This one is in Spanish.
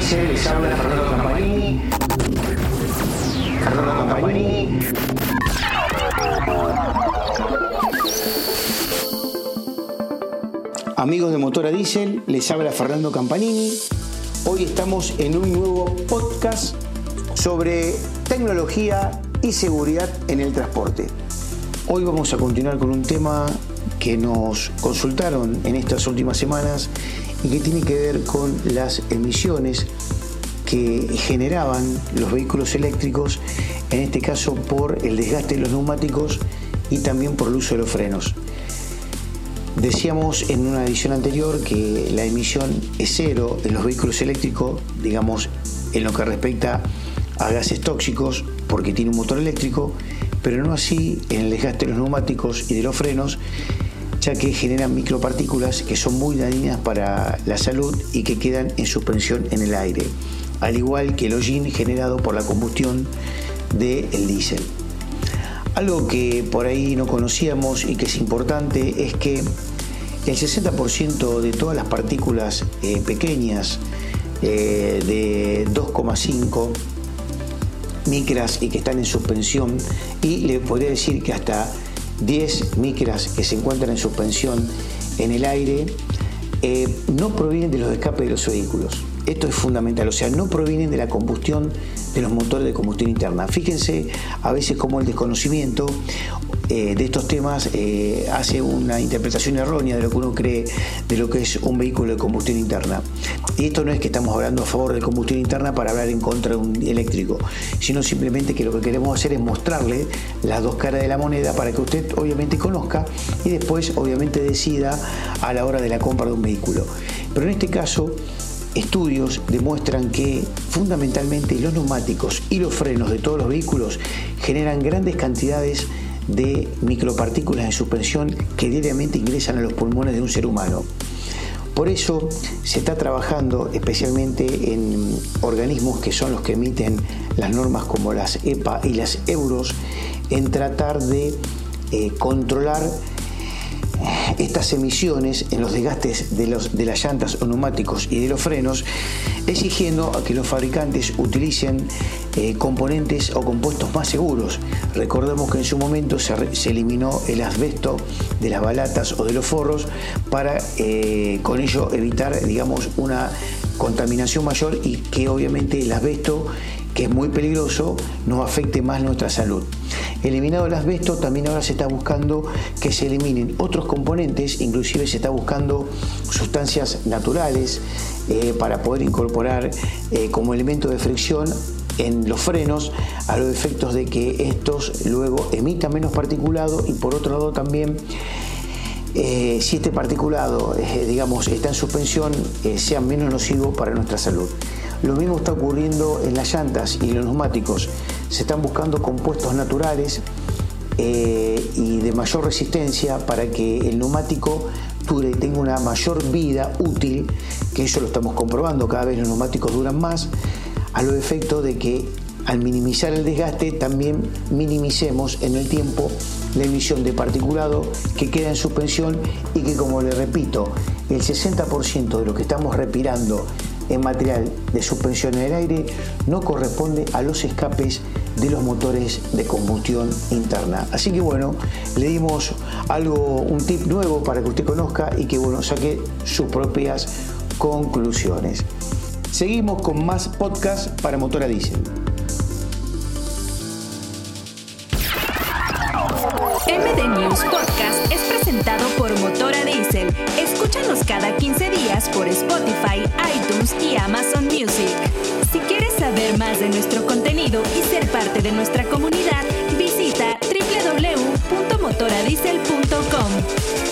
Dice, les habla Fernando Campanini. Fernando Campanini. Amigos de Motora Diesel, les habla Fernando Campanini. Hoy estamos en un nuevo podcast sobre tecnología y seguridad en el transporte. Hoy vamos a continuar con un tema que nos consultaron en estas últimas semanas y que tiene que ver con las emisiones que generaban los vehículos eléctricos, en este caso por el desgaste de los neumáticos y también por el uso de los frenos. Decíamos en una edición anterior que la emisión es cero en los vehículos eléctricos, digamos, en lo que respecta a gases tóxicos, porque tiene un motor eléctrico, pero no así en el desgaste de los neumáticos y de los frenos, ya que generan micropartículas que son muy dañinas para la salud y que quedan en suspensión en el aire, al igual que el hollín generado por la combustión del diésel. Algo que por ahí no conocíamos y que es importante es que el 60% de todas las partículas eh, pequeñas eh, de 2,5 micras y que están en suspensión y le podría decir que hasta 10 micras que se encuentran en suspensión en el aire eh, no provienen de los escapes de los vehículos. Esto es fundamental, o sea, no provienen de la combustión de los motores de combustión interna. Fíjense a veces cómo el desconocimiento eh, de estos temas eh, hace una interpretación errónea de lo que uno cree de lo que es un vehículo de combustión interna. Y esto no es que estamos hablando a favor de combustión interna para hablar en contra de un eléctrico, sino simplemente que lo que queremos hacer es mostrarle las dos caras de la moneda para que usted obviamente conozca y después obviamente decida a la hora de la compra de un vehículo. Pero en este caso, estudios demuestran que fundamentalmente los neumáticos y los frenos de todos los vehículos generan grandes cantidades de micropartículas en suspensión que diariamente ingresan a los pulmones de un ser humano. Por eso se está trabajando especialmente en organismos que son los que emiten las normas como las EPA y las Euros en tratar de eh, controlar estas emisiones en los desgastes de, los, de las llantas o neumáticos y de los frenos, exigiendo a que los fabricantes utilicen eh, componentes o compuestos más seguros. Recordemos que en su momento se, eliminó el asbesto de las balatas o de los forros para eh, con ello evitar, digamos, una contaminación mayor y que obviamente el asbesto que es muy peligroso, nos afecte más nuestra salud. Eliminado el asbesto, también ahora se está buscando que se eliminen otros componentes, inclusive se está buscando sustancias naturales eh, para poder incorporar eh, como elemento de fricción en los frenos a los efectos de que estos luego emitan menos particulado y por otro lado también eh, si este particulado digamos está en suspensión sea menos nocivo para nuestra salud. Lo mismo está ocurriendo en las llantas y los neumáticos. Se están buscando compuestos naturales eh, y de mayor resistencia para que el neumático dure y tenga una mayor vida útil, que eso lo estamos comprobando, cada vez los neumáticos duran más, a lo efecto de que al minimizar el desgaste también minimicemos en el tiempo la emisión de particulado que queda en suspensión y que como le repito, el 60% de lo que estamos respirando en material de suspensión en el aire no corresponde a los escapes de los motores de combustión interna. Así que bueno, le dimos algo, un tip nuevo para que usted conozca y que bueno, saque sus propias conclusiones. Seguimos con más podcast para motor a. MD News Podcast es presentado por Motora Diesel. Escúchanos cada 15 visita www.motoradiesel.com.